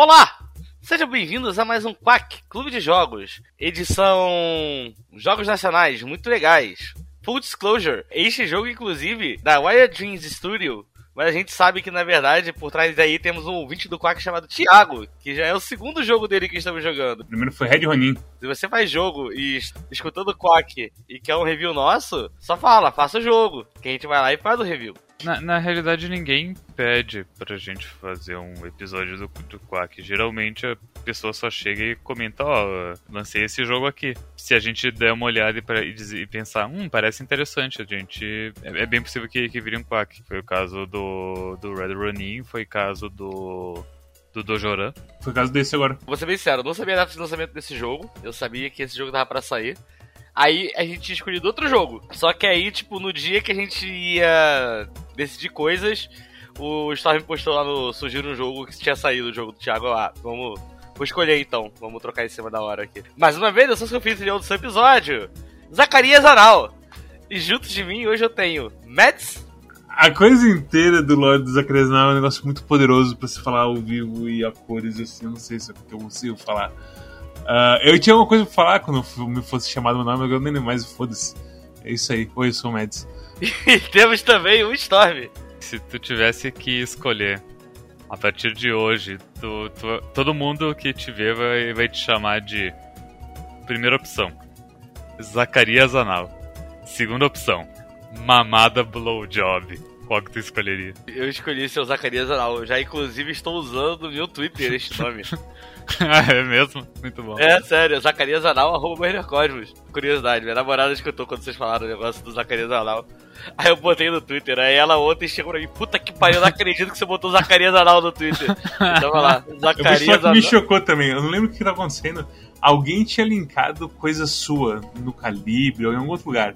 Olá! Sejam bem-vindos a mais um Quack Clube de Jogos, edição Jogos Nacionais, muito legais. Full Disclosure, este jogo, inclusive, da Wired Dreams Studio, mas a gente sabe que, na verdade, por trás daí temos um ouvinte do Quack chamado Thiago, que já é o segundo jogo dele que estamos jogando. O primeiro foi Red Ronin. Se você faz jogo e escutando o Quack e quer um review nosso, só fala, faça o jogo, que a gente vai lá e faz o review. Na, na realidade, ninguém pede pra gente fazer um episódio do, do Quack. Geralmente a pessoa só chega e comenta: Ó, oh, lancei esse jogo aqui. Se a gente der uma olhada e, pra, e, dizer, e pensar, hum, parece interessante, a gente. É, é, bem possível que, que vire um Quack. Foi o caso do, do Red Ronin, foi o caso do do Dojoran. Foi o caso desse agora. Vou ser bem sincero, eu não sabia a data de lançamento desse jogo. Eu sabia que esse jogo tava pra sair. Aí a gente tinha escolhido outro jogo. Só que aí, tipo, no dia que a gente ia decidir coisas, o Storm postou lá no. Surgiu um jogo que tinha saído o jogo do Thiago. Ah, vamos. Vou escolher então. Vamos trocar em cima da hora aqui. Mais uma vez, eu sou seu anfitrião do episódio. Zacarias Anal. E junto de mim hoje eu tenho Mads. A coisa inteira do Lorde Zacarias Anal é um negócio muito poderoso pra se falar ao vivo e a cores assim. Eu não sei se é eu consigo falar. Uh, eu tinha uma coisa pra falar quando me fosse chamado meu nome, eu nem lembro mais, foda-se. É isso aí. Oi, eu sou o Mads. e temos também o Storm. Se tu tivesse que escolher, a partir de hoje, tu, tu, todo mundo que te vê vai, vai te chamar de. Primeira opção: Zacarias Anal. Segunda opção: Mamada Blowjob. Qual que tu escolheria? Eu escolhi seu Zacarias Anal. Eu já, inclusive, estou usando no meu Twitter este nome. ah, é mesmo? Muito bom. É, sério, Zacarias Anal, arroba Cosmos. Curiosidade, minha namorada escutou quando vocês falaram o negócio do Zacarias Anal. Aí eu botei no Twitter, aí ela ontem chegou pra mim, puta que pariu, eu não acredito que você botou Zacarias Anal no Twitter. Então vai lá, Zacarias Anal. me chocou também, eu não lembro o que tá acontecendo. Alguém tinha linkado coisa sua no Calibre ou em algum outro lugar.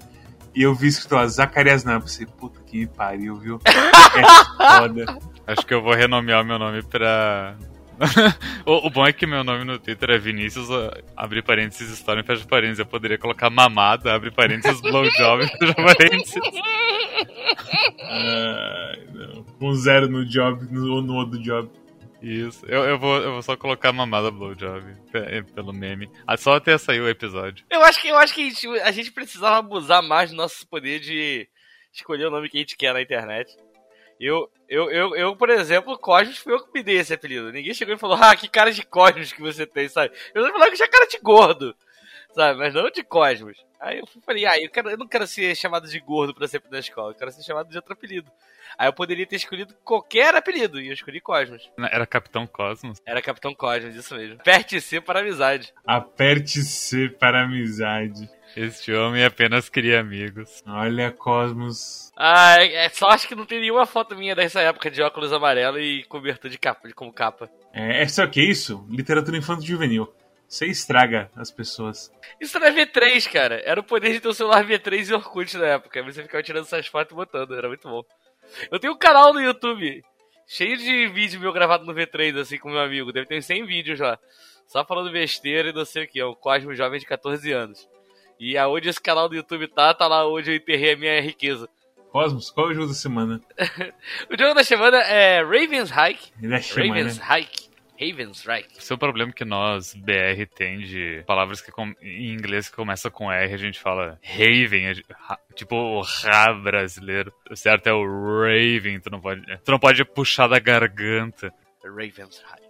E eu vi escrito lá, Zacarias Anal. Eu pensei, puta que pariu, viu? É foda. Acho que eu vou renomear meu nome pra o, o, bom é que meu nome no Twitter é Vinícius, abre parênteses, história e fecha parênteses. Eu poderia colocar mamada, abre parênteses, blowjob, fecha parênteses. Ai, não. Com zero no job, no, no outro job. Isso, eu, eu, vou, eu vou só colocar mamada blowjob pelo meme. Ah, só até sair o episódio. Eu acho que, eu acho que a, gente, a gente precisava abusar mais do nosso poder de escolher o nome que a gente quer na internet. Eu, eu, eu, eu, por exemplo, Cosmos foi eu que me dei esse apelido. Ninguém chegou e falou, ah, que cara de Cosmos que você tem, sabe? Eu falei que tinha cara de gordo, sabe? Mas não de Cosmos. Aí eu falei, ah, eu, quero, eu não quero ser chamado de gordo pra sempre na escola, eu quero ser chamado de outro apelido. Aí eu poderia ter escolhido qualquer apelido, e eu escolhi Cosmos. Era Capitão Cosmos? Era Capitão Cosmos, isso mesmo. Aperte C para amizade. Aperte C para amizade. Este homem apenas queria amigos. Olha, Cosmos. Ah, é, é, só acho que não tem nenhuma foto minha dessa época de óculos amarelo e cobertura de capa, de como capa. É, é só que isso? Literatura infanto juvenil. Você estraga as pessoas. Isso não é V3, cara. Era o poder de ter um celular V3 e Orkut na época. Você ficava tirando essas fotos e botando, era muito bom. Eu tenho um canal no YouTube cheio de vídeo meu gravado no V3, assim, com meu amigo. Deve ter 100 vídeos lá. Só falando besteira e não sei o que. É o Cosmo Jovem de 14 anos. E aonde esse canal do YouTube tá, tá lá onde eu enterrei a minha riqueza. Cosmos, qual é o jogo da semana? o jogo da semana é Raven's Hike. É Raven's Hike. Raven's Hike. O seu problema é que nós, BR, tem de palavras que em inglês que começa com R, a gente fala Raven, tipo o Ra brasileiro. O certo é o Raven, tu não pode, tu não pode puxar da garganta. Raven's Hike.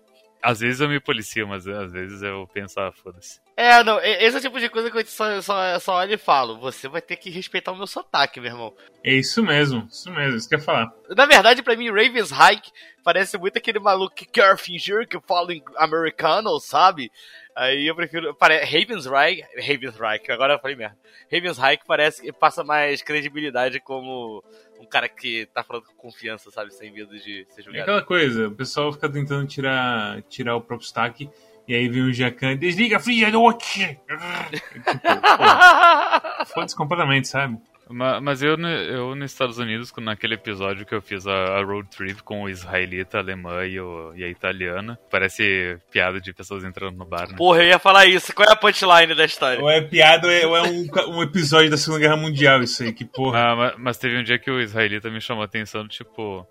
Às vezes eu me policio, mas às vezes eu penso, ah, foda-se. É, não, esse é o tipo de coisa que eu só, só, só olho e falo. Você vai ter que respeitar o meu sotaque, meu irmão. É isso mesmo, isso mesmo, isso que eu ia falar. Na verdade, pra mim, Ravens Hike parece muito aquele maluco que quer fingir que fala americano, sabe? Aí eu prefiro. Pare, Ravens Hike. Ravens Hike, agora eu falei merda. Ravens Hike parece que passa mais credibilidade como um cara que tá falando com confiança, sabe? Sem medo de ser julgado. É aquela coisa, o pessoal fica tentando tirar, tirar o próprio sotaque. E aí vem o Jacan, desliga a frigideira! tipo, Foda-se completamente, sabe? Mas eu, eu nos Estados Unidos, naquele episódio que eu fiz a, road trip com o israelita, a alemã e, o, e, a italiana, parece piada de pessoas entrando no bar, né? Porra, eu ia falar isso. Qual é a punchline da história? Ou é piada ou é um, um episódio da Segunda Guerra Mundial, isso aí, que porra. Ah, mas, mas, teve um dia que o israelita me chamou a atenção, tipo...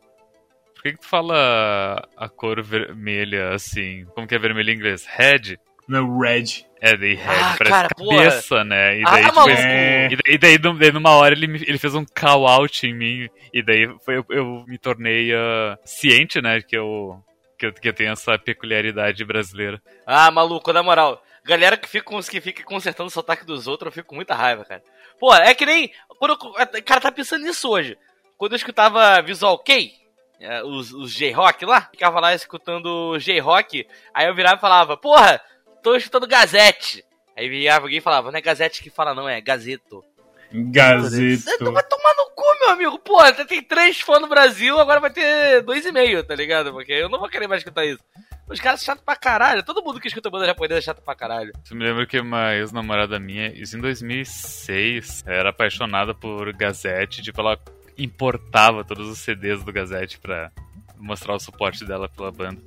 por que, que tu fala a cor vermelha assim? Como que é vermelho em inglês? Red? Não, Red. É, daí Red Ah, parece cara, cabeça, né? E Ah, daí, tipo, maluco. É. e daí, daí, num- daí numa hora ele, me- ele fez um call out em mim. E daí foi, eu, eu me tornei ah, ciente, né? Que eu, que, eu, que eu tenho essa peculiaridade brasileira. Ah, maluco, na moral. Galera que fica, que fica consertando o sotaque dos outros, eu fico com muita raiva, cara. Pô, é que nem. Quando eu- o cara tá pensando nisso hoje. Quando eu escutava Visual Kei, é, os, os J-Rock lá, ficava lá escutando J-Rock, aí eu virava e falava, porra, tô escutando Gazette. Aí virava alguém e falava, não é Gazette que fala, não, é Gazeto. Você Gazeto. vai tomar no cu, meu amigo. Pô, você tem três fãs no Brasil, agora vai ter dois e meio, tá ligado? Porque eu não vou querer mais escutar isso. Os caras são chatos pra caralho. Todo mundo que escuta banda japonesa é chato pra caralho. Eu me lembro que uma ex-namorada minha, isso em 2006, era apaixonada por Gazette. Tipo, ela importava todos os CDs do Gazette pra mostrar o suporte dela pela banda.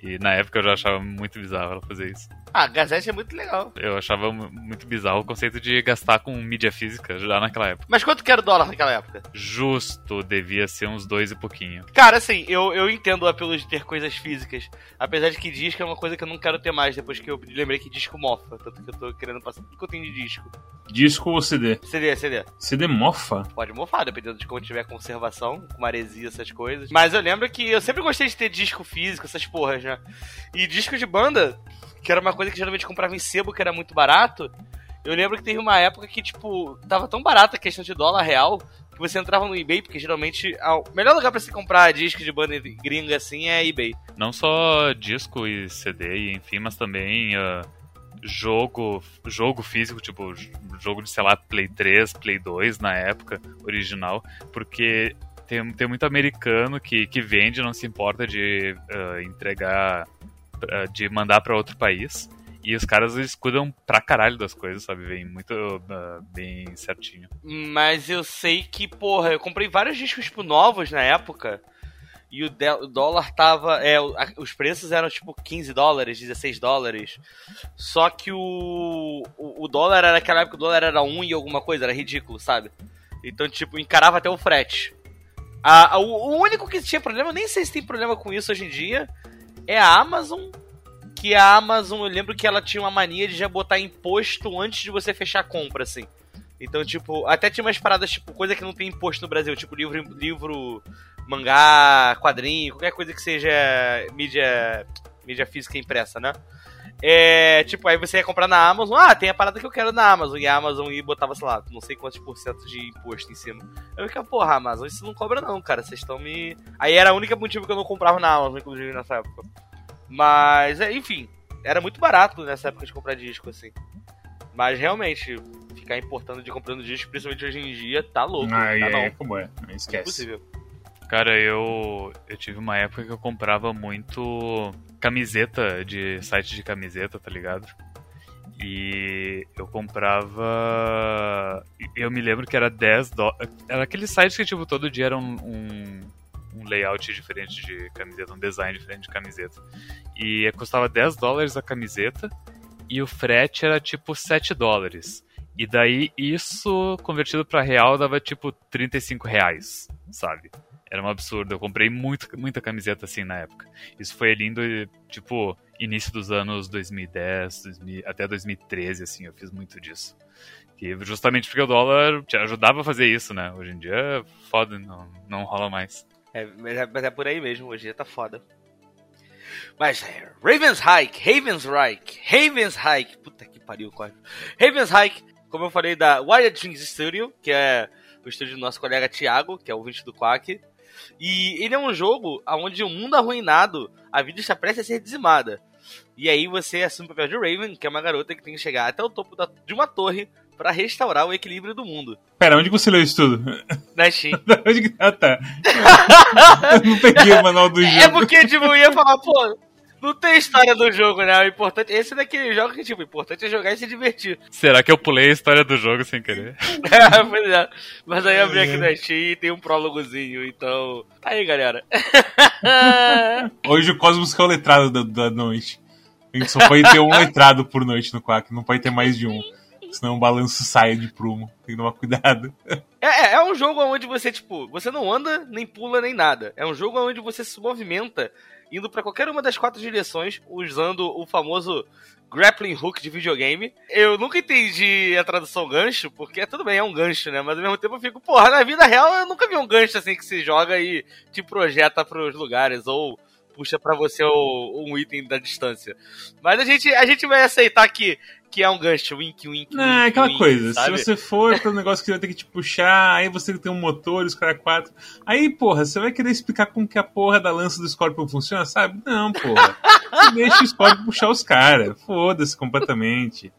E na época eu já achava muito bizarro ela fazer isso. Ah, Gazette é muito legal. Eu achava mu- muito bizarro o conceito de gastar com mídia física já naquela época. Mas quanto que era o dólar naquela época? Justo, devia ser uns dois e pouquinho. Cara, assim, eu, eu entendo o apelo de ter coisas físicas. Apesar de que disco é uma coisa que eu não quero ter mais depois que eu lembrei que disco mofa. Tanto que eu tô querendo passar tudo que eu tenho de disco. Disco ou CD? CD, CD. CD mofa? Pode mofar, dependendo de como tiver conservação, com maresia, essas coisas. Mas eu lembro que eu sempre gostei de ter disco físico, essas porras, né? E disco de banda, que era uma coisa que geralmente comprava em sebo, que era muito barato. Eu lembro que teve uma época que, tipo, tava tão barata a questão de dólar real, que você entrava no eBay, porque geralmente o melhor lugar pra se comprar disco de banda gringa assim é eBay. Não só disco e CD, enfim, mas também ah, jogo, jogo físico, tipo jogo de, sei lá, Play 3, Play 2 na época original, porque tem, tem muito americano que, que vende, não se importa de ah, entregar, de mandar pra outro país. E os caras eles cuidam pra caralho das coisas, sabe? Vem muito ah, bem certinho. Mas eu sei que, porra, eu comprei vários discos tipo, novos na época. E o, o dólar tava. É, os preços eram tipo 15 dólares, 16 dólares. Só que o, o, dólar era naquela época, o dólar era 1 e alguma coisa, era ridículo, sabe? Então, tipo, encarava até o frete. A, a- o, o único que tinha problema, eu nem sei se tem problema com isso hoje em dia, é a Amazon. Que a Amazon, eu lembro que ela tinha uma mania de já botar imposto antes de você fechar a compra, assim. Então, tipo, até tinha umas paradas, tipo, coisa que não tem imposto no Brasil, tipo livro, livro mangá, quadrinho, qualquer coisa que seja mídia, mídia física impressa, né? É, tipo, aí você ia comprar na Amazon, ah, tem a parada que eu quero na Amazon, e a Amazon e botava, sei lá, não sei quantos por cento de imposto em cima. Eu ficava, porra, Amazon, isso não cobra não, cara, vocês estão me... Aí era o único motivo que eu não comprava na Amazon, inclusive, nessa época. Mas, é, enfim, era muito barato nessa época de comprar disco, assim. Mas, realmente, ficar importando de comprando disco, principalmente hoje em dia, tá louco, Aí tá é não. como é. Esquece. Impossível. Cara, eu, eu tive uma época que eu comprava muito camiseta de site de camiseta, tá ligado? E eu comprava. Eu me lembro que era 10 dólares. Era aquele site que, tipo, todo dia era um, um, um layout diferente de camiseta, um design diferente de camiseta. E custava 10 dólares a camiseta e o frete era tipo 7 dólares. E daí isso convertido pra real dava tipo 35 reais, sabe? Era um absurdo. Eu comprei muito, muita camiseta assim na época. Isso foi ali indo, tipo, início dos anos 2010, 2000, até 2013, assim, eu fiz muito disso. E justamente porque o dólar te ajudava a fazer isso, né? Hoje em dia foda, não, não rola mais. É, mas, é, mas é por aí mesmo, hoje em dia tá foda. Mas é, Ravensreich, Ravensreich, Ravensreich, puta que pariu, quase. Ravensreich, como eu falei, da Wired Dreams Studio, que é o estúdio do nosso colega Thiago, que é o ouvinte do Quack. E ele é um jogo onde o mundo arruinado, a vida está prestes a ser dizimada. E aí você assume o papel de Raven, que é uma garota que tem que chegar até o topo da- de uma torre para restaurar o equilíbrio do mundo. Pera, onde você leu isso tudo? Na Steam. onde que... Ah, tá. Eu não peguei o manual do jogo. É porque, tipo, eu ia falar, pô, não tem história do jogo, né? O importante. Esse é daquele jogo que, tipo, o importante é jogar e se divertir. Será que eu pulei a história do jogo sem querer? pois é. Mas aí eu abri aqui na Steam e tem um prólogozinho, então. Tá aí, galera. Hoje o Cosmos que é o letrado da, da noite. A gente só pode ter um letrado por noite no Quack, não pode ter mais de um. Senão o balanço sai de prumo. Tem que tomar cuidado. É, é, é um jogo onde você, tipo, você não anda, nem pula, nem nada. É um jogo onde você se movimenta indo para qualquer uma das quatro direções, usando o famoso grappling hook de videogame. Eu nunca entendi a tradução gancho, porque tudo bem, é um gancho, né? Mas ao mesmo tempo eu fico, porra, na vida real eu nunca vi um gancho assim que se joga e te projeta pros lugares, ou puxa para você o, um item da distância. Mas a gente, a gente vai aceitar que, que é um gancho, wink, wink. Não, é aquela wink, coisa. Sabe? Se você for para um negócio que vai ter que te puxar, aí você tem um motor, os caras quatro. Aí, porra, você vai querer explicar como que a porra da lança do Scorpion funciona, sabe? Não, porra. Você deixa o Scorpion puxar os caras. Foda-se completamente.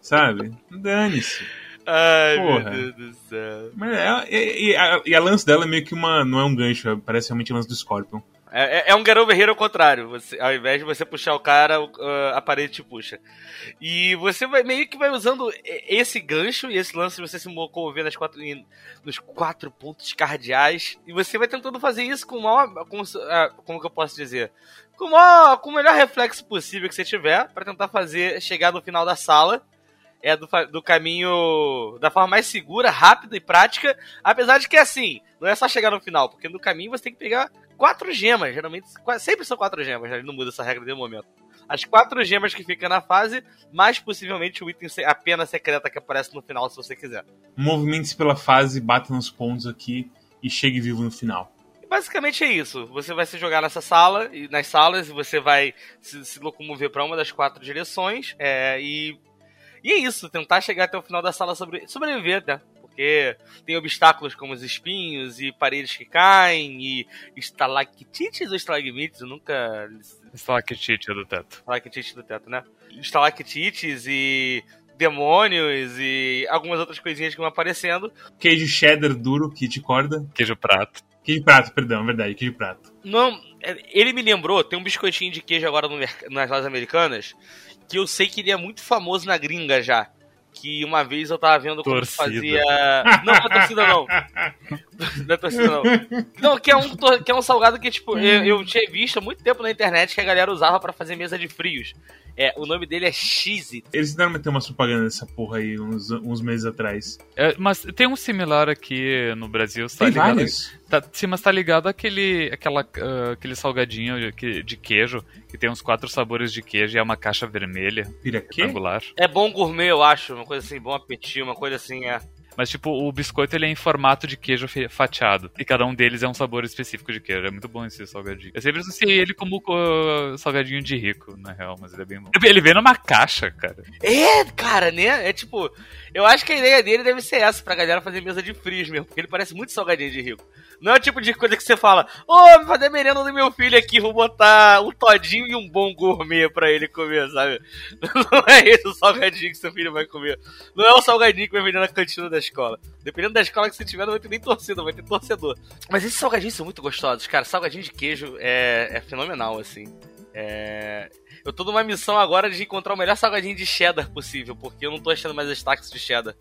Sabe? Dane-se. Ai, Porra. meu Deus do céu. Mas é, e, e, a, e a lance dela é meio que uma. Não é um gancho, parece realmente a lance do Scorpion. É, é, é um Over Here ao contrário. Você, ao invés de você puxar o cara, a parede te puxa. E você vai meio que vai usando esse gancho e esse lance de você se mover nas quatro, nos quatro pontos cardeais. E você vai tentando fazer isso com o maior. Com, ah, como que eu posso dizer? Com o, maior, com o melhor reflexo possível que você tiver, para tentar fazer chegar no final da sala é do, do caminho da forma mais segura, rápida e prática. Apesar de que, assim, não é só chegar no final, porque no caminho você tem que pegar quatro gemas. Geralmente, sempre são quatro gemas, né? não muda essa regra de momento. As quatro gemas que ficam na fase, mais possivelmente o item, a pena secreta que aparece no final, se você quiser. Movimente-se pela fase, bata nos pontos aqui e chegue vivo no final. Basicamente é isso. Você vai se jogar nessa sala, e nas salas, e você vai se, se locomover para uma das quatro direções, é, e e é isso, tentar chegar até o final da sala sobre, sobreviver, né? Porque tem obstáculos como os espinhos e paredes que caem e estalactites ou estalagmites, eu nunca... Estalactite do teto. Estalactite do teto, né? Estalactites e demônios e algumas outras coisinhas que vão aparecendo. Queijo cheddar duro que te corda. Queijo prato. Queijo prato, perdão, é verdade, queijo prato. Não, é, ele me lembrou, tem um biscoitinho de queijo agora no, nas lojas americanas, que eu sei que ele é muito famoso na gringa já. Que uma vez eu tava vendo como fazia. Não, não é torcida não. Não é torcida não. Não, que é um, que é um salgado que, tipo, eu, eu tinha visto há muito tempo na internet que a galera usava para fazer mesa de frios. É, o nome dele é Cheez Eles tentaram meter uma propaganda dessa porra aí uns, uns meses atrás. É, mas tem um similar aqui no Brasil, tá tem ligado? Vários? Tá, sim, mas tá ligado aquele, aquela, uh, aquele salgadinho de, de, queijo, que tem uns quatro sabores de queijo e é uma caixa vermelha. Retangular. É bom gourmet, eu acho. Uma coisa assim, bom apetite, uma coisa assim, é. Mas, tipo, o biscoito ele é em formato de queijo fatiado. E cada um deles é um sabor específico de queijo. É muito bom esse salgadinho. Eu sempre associei ele como uh, salgadinho de rico, na real, mas ele é bem bom. Ele vem numa caixa, cara. É, cara, né? É tipo. Eu acho que a ideia dele deve ser essa, pra galera fazer mesa de frios mesmo, porque ele parece muito salgadinho de rico. Não é o tipo de coisa que você fala, ô, oh, vou fazer merenda do meu filho aqui, vou botar um todinho e um bom gourmet pra ele comer, sabe? Não é esse o salgadinho que seu filho vai comer. Não é o salgadinho que vai vender na cantina da escola. Dependendo da escola que você tiver, não vai ter nem torcida, vai ter torcedor. Mas esses salgadinhos são muito gostosos, cara. Salgadinho de queijo é, é fenomenal, assim. É... Eu tô numa missão agora de encontrar o melhor salgadinho de cheddar possível, porque eu não tô achando mais as taxas de cheddar.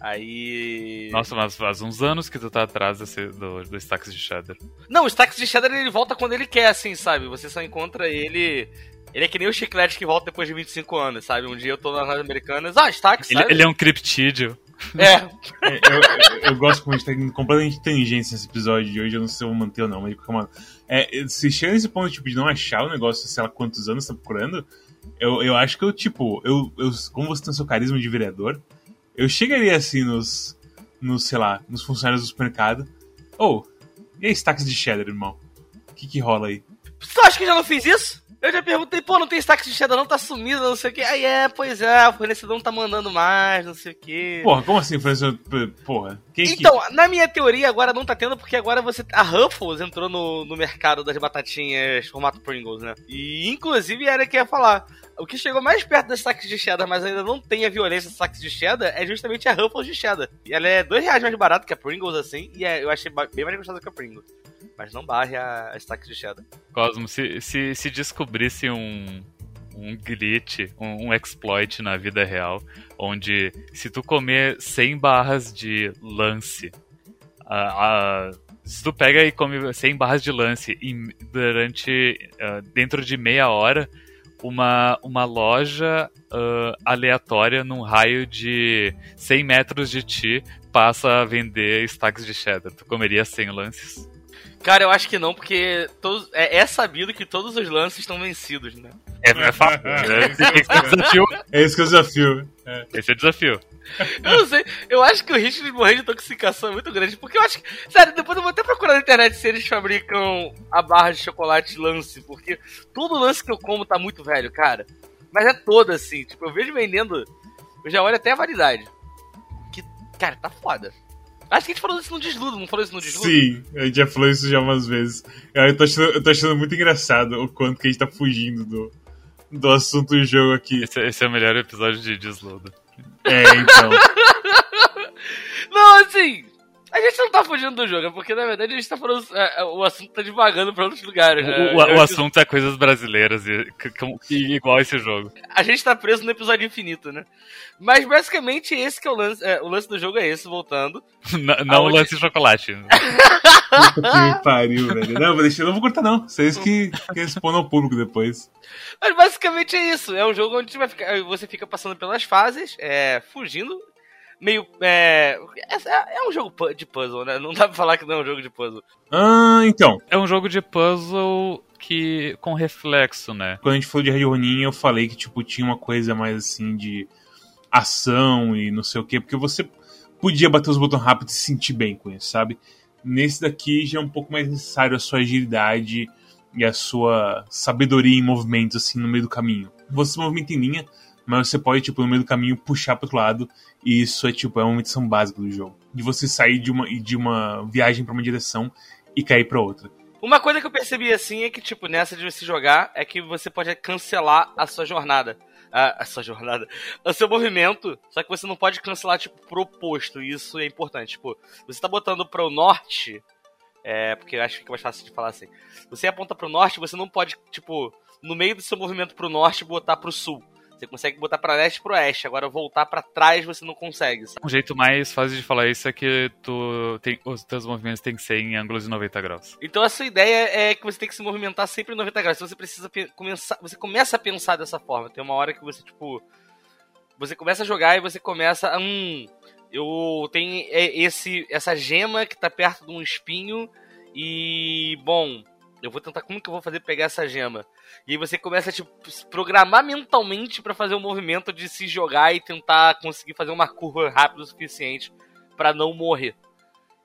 Aí. Nossa, mas faz uns anos que tu tá atrás desse, do, do Stacks de Cheddar. Não, o Stacks de Cheddar ele volta quando ele quer, assim, sabe? Você só encontra ele. Ele é que nem o chiclete que volta depois de 25 anos, sabe? Um dia eu tô nas americanas, ah, Stacks, ele, ele, é um criptídeo. É. é eu, eu, eu, gosto como a gente tá completamente tangência nesse episódio de hoje, eu não sei se eu vou manter ou não, mas calma. É, se chega nesse ponto tipo, de não achar o negócio, sei lá quantos anos tá procurando, eu, eu acho que eu, tipo, eu, eu, como você tem seu carisma de vereador, eu chegaria assim nos, nos sei lá, nos funcionários do supermercado. Ou, oh, e aí, stacks de cheddar, irmão? O que que rola aí? Tu acha que eu já não fiz isso? Eu já perguntei, pô, não tem stacks de cheddar não, tá sumido, não sei o que. Aí é, pois é, o fornecedor não tá mandando mais, não sei o que. Porra, como assim, fornecedor? Porra. Quem então, que... na minha teoria, agora não tá tendo, porque agora você. A Ruffles entrou no, no mercado das batatinhas formato Pringles, né? E inclusive era que ia falar. O que chegou mais perto das saques de cheddar, mas ainda não tem a violência dos saques de cheddar, é justamente a Ruffles de cheddar. E ela é dois reais mais barato que a Pringles, assim, e é, eu achei bem mais gostosa que a Pringles. Mas não barre a, a de cheddar. Cosmo, se, se, se descobrisse um, um glitch, um, um, exploit na vida real, onde se tu comer 100 barras de lance, a, a, se tu pega e come 100 barras de lance e durante, uh, dentro de meia hora, uma, uma loja uh, aleatória num raio de 100 metros de ti passa a vender stacks de cheddar. Tu comeria 100 lances? Cara, eu acho que não, porque todos, é, é sabido que todos os lances estão vencidos, né? É, é fácil. Esse é o desafio. É esse que é o desafio. É. Esse é o desafio. Eu não sei, eu acho que o risco de morrer de intoxicação é muito grande, porque eu acho que, sério, depois eu vou até procurar na internet se eles fabricam a barra de chocolate lance, porque todo lance que eu como tá muito velho, cara. Mas é todo assim, tipo, eu vejo vendendo, eu já olho até a validade. Que, cara, tá foda. Acho que a gente falou isso no desludo, não falou isso no desludo? Sim, a gente já falou isso já umas vezes. Eu tô achando, eu tô achando muito engraçado o quanto que a gente tá fugindo do, do assunto do jogo aqui. Esse, esse é o melhor episódio de desludo. É, então. Não, assim, a gente não tá fugindo do jogo, é porque na verdade a gente tá falando. é, é, o assunto tá devagando pra outros lugares. né? O, o- o assunto é coisas brasileiras, e, e igual esse jogo. A gente tá preso no episódio infinito, né? Mas basicamente esse que é o lance. é, o lance do jogo é esse, voltando. N- não Aonde- lance de chocolate. Puta que me pariu, velho. Não, vou deixar, não vou cortar, não. Vocês que, que respondam ao público depois. Mas basicamente é isso. É um jogo onde vai ficar- você fica passando pelas fases, é, fugindo. Meio. É, é, é um jogo de puzzle, né? Não dá pra falar que não é um jogo de puzzle. Ah, então. É um jogo de puzzle que com reflexo, né? Quando a gente falou de Red Ronin, eu falei que, tipo, tinha uma coisa mais assim de ação e não sei o quê, porque você podia bater os botões rápido e se sentir bem com isso, sabe? Nesse daqui já é um pouco mais necessário a sua agilidade e a sua sabedoria em movimentos, assim, no meio do caminho. Você se movimenta em linha, mas você pode, tipo, no meio do caminho puxar pro outro lado, e isso é, tipo, é uma missão básica do jogo. De você sair de uma, de uma viagem pra uma direção e cair pra outra. Uma coisa que eu percebi assim é que, tipo, nessa de você jogar, é que você pode cancelar a sua jornada. A, a sua jornada. O seu movimento. Só que você não pode cancelar, tipo, pro oposto. E isso é importante. Tipo, você tá botando pro norte. É, porque eu acho que fica mais fácil de falar assim. Você aponta pro norte, você não pode, tipo, no meio do seu movimento pro norte, botar pro sul. Você consegue botar pra leste e pro oeste. Agora, voltar pra trás, você não consegue. sabe? Um jeito mais fácil de falar isso é que tu tem, os teus movimentos têm que ser em ângulos de 90 graus. Então a sua ideia é que você tem que se movimentar sempre em 90 graus. Então você precisa começar. Você começa a pensar dessa forma. Tem uma hora que você, tipo. Você começa a jogar e você começa. Hum. Eu tenho é, esse, essa gema que tá perto de um espinho. E. Bom. Eu vou tentar. Como que eu vou fazer pegar essa gema? E aí você começa a tipo, programar mentalmente pra fazer o movimento de se jogar e tentar conseguir fazer uma curva rápida o suficiente pra não morrer.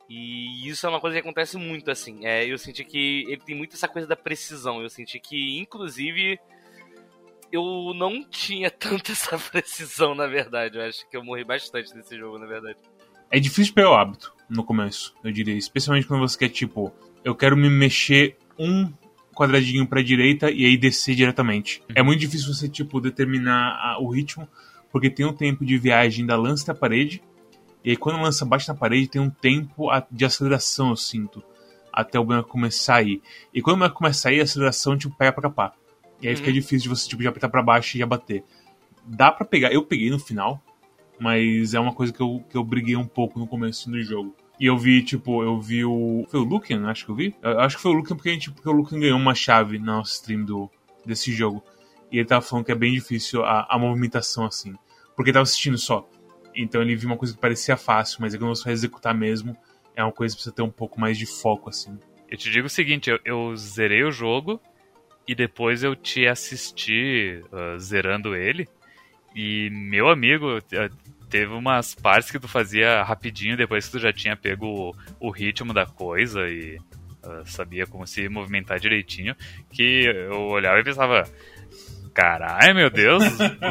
E isso é uma coisa que acontece muito, assim. É, eu senti que ele tem muito essa coisa da precisão. Eu senti que, inclusive, eu não tinha tanta essa precisão, na verdade. Eu acho que eu morri bastante nesse jogo, na verdade. É difícil pegar o hábito no começo, eu diria. Especialmente quando você quer, tipo, eu quero me mexer um quadradinho pra direita e aí descer diretamente. É muito difícil você, tipo, determinar a- o ritmo, porque tem um tempo de viagem da lança até a parede, e aí quando a lança bate na parede, tem um tempo de aceleração, eu sinto, até o boneco começar a ir. E quando o boneco começa a ir, a aceleração, tipo, pega pra capar. E aí fica Uhum. difícil de você, tipo, já apertar pra baixo e já bater. Dá pra pegar, eu peguei no final, mas é uma coisa que eu, que eu briguei um pouco no começo do jogo. E eu vi, tipo, eu vi o. Foi o Lucan, acho que eu vi? Eu acho que foi o Lucan porque, a gente, porque o Lucan ganhou uma chave na nossa stream do, desse jogo. E ele tava falando que é bem difícil a, a movimentação assim. Porque ele tava assistindo só. Então ele viu uma coisa que parecia fácil, mas quando você vai executar mesmo, é uma coisa que precisa ter um pouco mais de foco, assim. Eu te digo o seguinte, eu, eu zerei o jogo e depois eu te assisti ah, zerando ele. E meu amigo, teve umas partes que tu fazia rapidinho depois que tu já tinha pego o, o ritmo da coisa e ah, sabia como se movimentar direitinho, que eu olhava e pensava, caralho, meu Deus,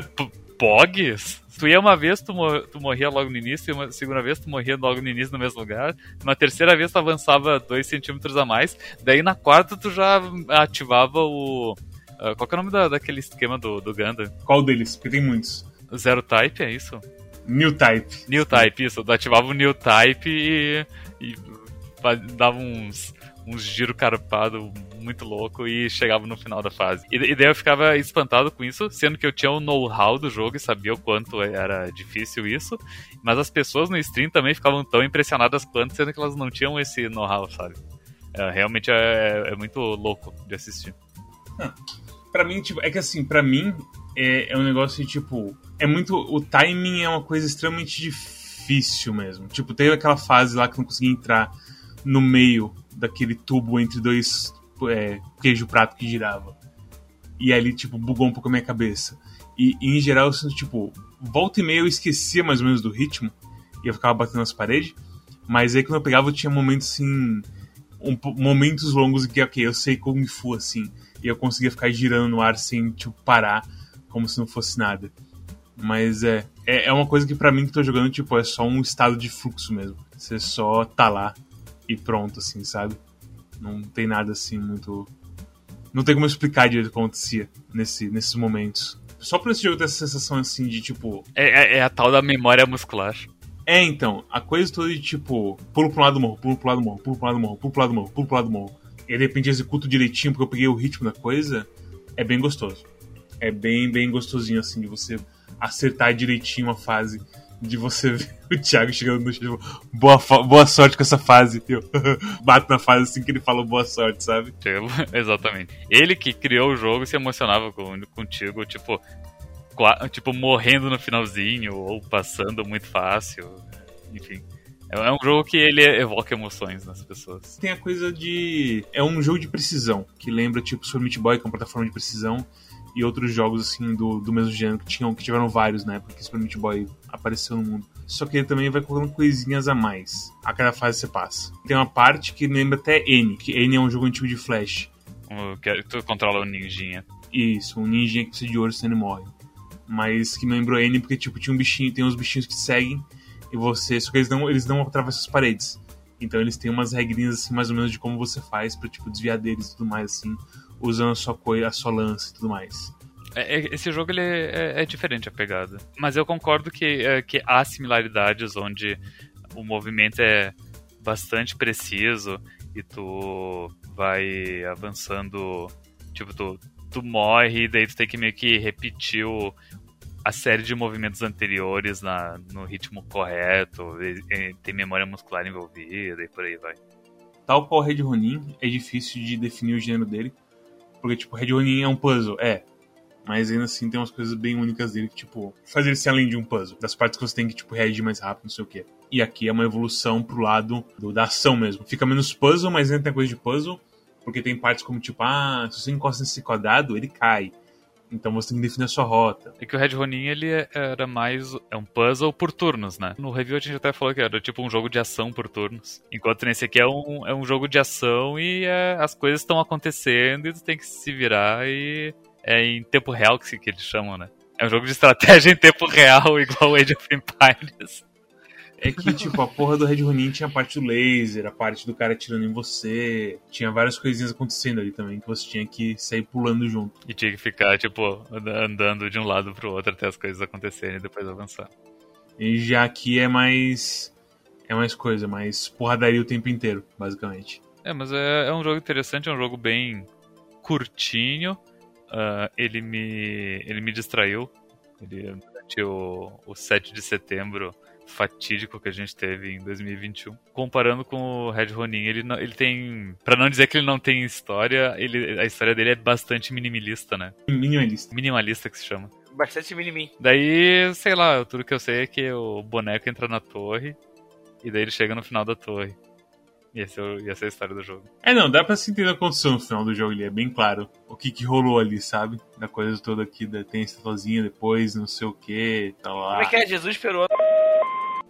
pogs? Tu ia uma vez, tu, mo- tu morria logo no início, e uma segunda vez tu morria logo no início no mesmo lugar, uma terceira vez tu avançava 2 centímetros a mais, daí na quarta tu já ativava o... ah, qual que é o nome da, daquele esquema do, do Gundam? Qual deles? Porque tem muitos. Zero Type, é isso? New Type. New Type, isso. Tu ativava o New Type e, e dava uns, uns giro carpado muito louco e chegava no final da fase. E, e daí eu ficava espantado com isso, sendo que eu tinha o know-how do jogo e sabia o quanto era difícil isso, mas as pessoas no stream também ficavam tão impressionadas quanto, sendo que elas não tinham esse know-how, sabe? É, realmente é, é muito louco de assistir. Pra mim, tipo, é que assim, pra mim é, é um negócio de tipo. É muito. O timing é uma coisa extremamente difícil mesmo. Tipo, teve aquela fase lá que eu não consegui entrar no meio daquele tubo entre dois é, queijo prato que girava. E ali, tipo, bugou um pouco a minha cabeça. E, e em geral, eu sinto, tipo, volta e meia eu esquecia mais ou menos do ritmo. E eu ficava batendo nas paredes. Mas aí quando eu pegava, eu tinha momentos assim. Um, momentos longos em que, ok, eu sei Kung Fu assim. E eu conseguia ficar girando no ar sem, tipo, parar, como se não fosse nada. Mas é, é, é uma coisa que para mim que tô jogando, tipo, é só um estado de fluxo mesmo. Você só tá lá e pronto, assim, sabe? Não tem nada assim muito. Não tem como explicar direito o que acontecia nesse, nesses momentos. Só por esse jogo ter essa sensação assim de tipo. É, é, é a tal da memória muscular. É, então, a coisa toda de tipo, pulo pro lado do morro, pulo pro lado do morro, pulo pro lado do morro, pulo pro lado do morro, pulo pro lado do morro. E de repente executo direitinho porque eu peguei o ritmo da coisa, é bem gostoso. É bem, bem gostosinho, assim, de você acertar direitinho a fase. De você ver o Thiago chegando no chão, boa, boa sorte com essa fase. Eu bato na fase assim que ele falou boa sorte, sabe? Exatamente. Ele que criou o jogo se emocionava com, contigo, tipo, tipo, morrendo no finalzinho, ou passando muito fácil. Enfim. É, é um jogo que ele evoca emoções nas pessoas. Tem a coisa de. É um jogo de precisão, que lembra tipo Super Meat Boy, que é uma plataforma de precisão, e outros jogos assim do, do mesmo gênero que, tinham, que tiveram vários na época que Super Meat Boy apareceu no mundo. Só que ele também vai colocando coisinhas a mais a cada fase que você passa. Tem uma parte que lembra até N, que N é um jogo antigo de Flash. Que tu controla o ninjinha. Isso, um ninjinha que precisa de ouro senão ele morre. Mas que me lembrou N porque tipo, tinha um bichinho, tem uns bichinhos que seguem e você. Só que eles não, eles não atravessam as paredes. Então eles têm umas regrinhas assim, mais ou menos, de como você faz pra, tipo, desviar deles e tudo mais, assim, usando a sua coisa, a sua lança e tudo mais. É, é, esse jogo ele é, é, diferente a pegada. Mas eu concordo que, é, que há similaridades onde o movimento é bastante preciso e tu vai avançando. Tipo, tu, tu morre e daí tu tem que meio que repetir o, a série de movimentos anteriores na, no ritmo correto, e, e, tem memória muscular envolvida e por aí vai. Tal qual Red Ronin, é difícil de definir o gênero dele, porque, tipo, Red Ronin é um puzzle, é, mas ainda assim tem umas coisas bem únicas dele que, tipo, faz ele ser além de um puzzle, das partes que você tem que, tipo, reagir mais rápido, não sei o quê. E aqui é uma evolução pro lado do, da ação mesmo. Fica menos puzzle, mas ainda tem coisa de puzzle, porque tem partes como, tipo, ah, se você encosta nesse quadrado, ele cai. Então você tem que definir a sua rota. É que o Red Ronin ele era mais é um puzzle por turnos, né? No review a gente até falou que era tipo um jogo de ação por turnos. Enquanto nesse aqui é um, é um jogo de ação e é, as coisas estão acontecendo e tu tem que se virar e é em tempo real que, que eles chamam, né? É um jogo de estratégia em tempo real, igual Age of Empires. É que, tipo, a porra do Red Ronin tinha a parte do laser, a parte do cara atirando em você. Tinha várias coisinhas acontecendo ali também que você tinha que sair pulando junto. E tinha que ficar, tipo, andando de um lado pro outro até as coisas acontecerem e depois avançar. E já aqui é mais. É mais coisa, mais porradaria o tempo inteiro, basicamente. É, mas é, é um jogo interessante, é um jogo bem curtinho. Uh, ele me ele me distraiu. Ele, durante o, o 7 de setembro fatídico que a gente teve em 2021. Comparando com o Red Ronin, ele, não, ele tem. para não dizer que ele não tem história, ele, a história dele é bastante minimalista, né? Minimalista. Minimalista que se chama. Bastante minimin. Daí, sei lá, tudo que eu sei é que o boneco entra na torre e daí ele chega no final da torre. E essa, é essa é a história do jogo. É, não, dá pra se entender a condição no final do jogo ali, é bem claro o que que rolou ali, sabe? Da coisa toda aqui, da, tem a estatuazinha depois, não sei o que, tá lá. Como é que é? Jesus esperou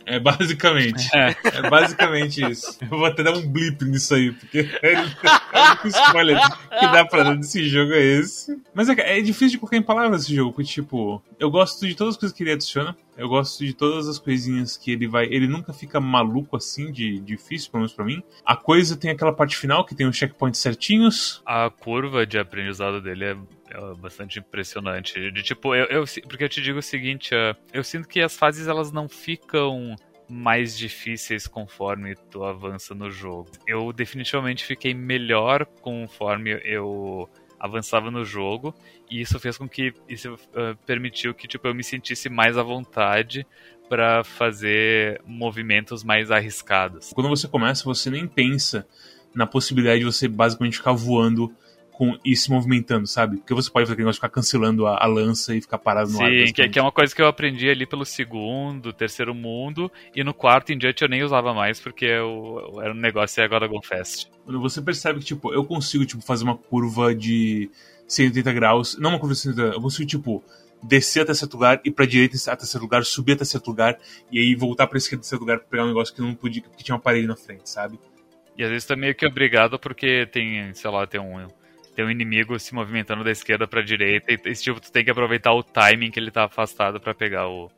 é basicamente. É. é. basicamente isso. Eu vou até dar um blip nisso aí, porque é a spoiler que dá pra dar desse jogo é esse. Mas é, é difícil de colocar em palavras esse jogo, porque, tipo, eu gosto de todas as coisas que ele adiciona. Eu gosto de todas as coisinhas que ele vai. Ele nunca fica maluco assim, de difícil, pelo menos pra mim. A coisa tem aquela parte final que tem os checkpoints certinhos. A curva de aprendizado dele é é bastante impressionante. De tipo, eu, eu, porque eu te digo o seguinte, uh, eu sinto que as fases elas não ficam mais difíceis conforme tu avança no jogo. Eu definitivamente fiquei melhor conforme eu avançava no jogo e isso fez com que isso uh, permitiu que tipo eu me sentisse mais à vontade para fazer movimentos mais arriscados. Quando você começa, você nem pensa na possibilidade de você basicamente ficar voando com ir se movimentando, sabe? Porque você pode fazer aquele negócio de ficar cancelando a, a lança e ficar parado no ar. Sim, que, que é uma coisa que eu aprendi ali pelo segundo, terceiro mundo, e no quarto em diante eu nem usava mais, porque eu, eu era um negócio agora Go Fest. Quando você percebe que, tipo, eu consigo, tipo, fazer uma curva de 180 graus. Não uma curva de 180 graus, eu consigo, tipo, descer até certo lugar, ir pra direita até certo lugar, subir até certo lugar, e aí voltar pra esquerda até certo lugar pra pegar um negócio que não podia, porque tinha uma parede na frente, sabe? E às vezes tá meio que obrigado porque tem, sei lá, tem um, tem um inimigo se movimentando da esquerda pra direita, e tipo, tu tem que aproveitar o timing que ele tá afastado pra pegar o,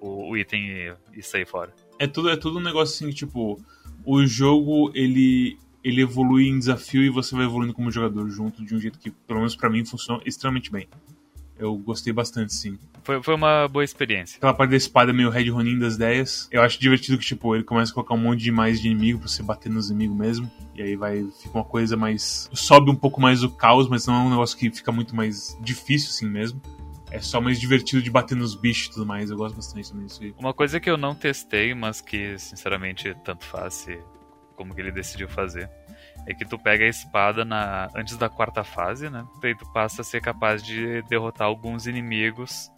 o, o item e, e sair fora. É tudo, é tudo um negócio assim, tipo, o jogo, ele, ele evolui em desafio e você vai evoluindo como jogador junto de um jeito que, pelo menos pra mim, funciona extremamente bem. Eu gostei bastante, sim. Foi, foi uma boa experiência. Aquela parte da espada meio Red Ronin das ideias. Eu acho divertido que, tipo, ele começa a colocar um monte de mais de inimigo pra você bater nos inimigos mesmo. E aí vai, fica uma coisa mais. Sobe um pouco mais o caos, mas não é um negócio que fica muito mais difícil assim mesmo. É só mais divertido de bater nos bichos e tudo mais. Eu gosto bastante também disso aí. Uma coisa que eu não testei, mas que sinceramente tanto faz se- como que ele decidiu fazer, é que tu pega a espada na antes da quarta fase, né? Daí tu passa a ser capaz de derrotar alguns inimigos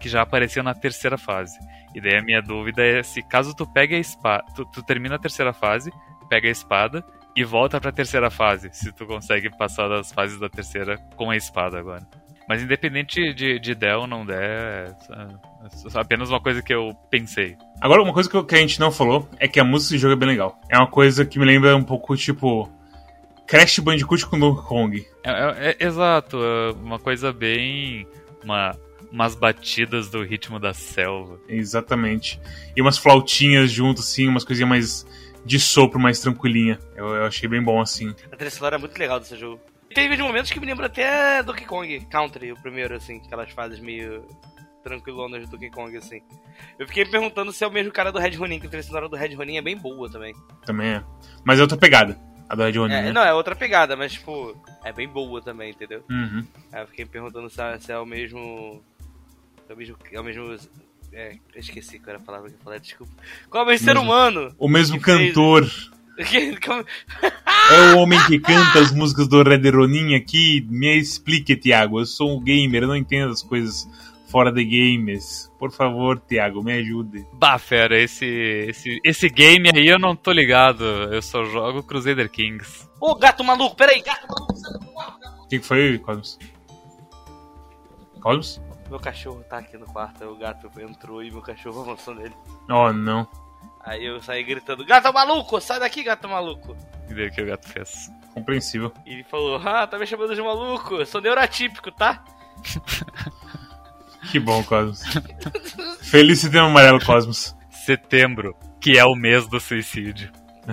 que já apareciam na terceira fase. E daí a minha dúvida é se caso tu pegue a espada, tu, tu termina a terceira fase, pega a espada e volta pra terceira fase, se tu consegue passar das fases da terceira com a espada agora. Mas independente de, de der ou não der, é apenas uma coisa que eu pensei. Agora, uma coisa que, a gente não falou é que a música desse jogo é bem legal. É uma coisa que me lembra um pouco, tipo, Crash Bandicoot com Donkey Kong. É, é- é- exato, é uma coisa bem. Uma, umas batidas do ritmo da selva. Exatamente. E umas flautinhas junto, assim, umas coisinhas mais de sopro, mais tranquilinha. Eu, eu achei bem bom, assim. A trilha sonora é muito legal desse jogo. Teve momentos que me lembram até Donkey Kong Country, o primeiro, assim, aquelas fases meio tranquilonas do Donkey Kong, assim. Eu fiquei perguntando se é o mesmo cara do Red Ronin, que a trilha sonora do Red Ronin é bem boa também. Também é. Mas é outra pegada. A do Red Ronin, É, né? não, é outra pegada, mas, tipo, é bem boa também, entendeu? Uhum. Aí eu fiquei perguntando se é, se é o mesmo. É o mesmo. É o mesmo. É, eu esqueci qual era a palavra que eu falei, desculpa. Qual é o mesmo ser humano? O mesmo fez- cantor. Como- É o homem que canta as músicas do Red Ronin aqui. Me explique, Thiago. Eu sou um gamer, eu não entendo as coisas fora de games. Por favor, Thiago, me ajude. Bah, fera, esse, esse, esse game aí eu não tô ligado. Eu só jogo Crusader Kings. Ô, gato maluco, peraí, gato maluco. O que, que foi, Cosmos? Cosmos? Meu cachorro tá aqui no quarto, o gato entrou e meu cachorro avançou nele. Oh, não. Aí eu saí gritando, gato maluco, sai daqui, gato maluco. E daí o que o gato fez? Compreensível. E ele falou, ah, tá me chamando de maluco, eu sou neurotípico, tá? Que bom, Cosmos. Feliz setembro amarelo, Cosmos. Setembro, que é o mês do suicídio.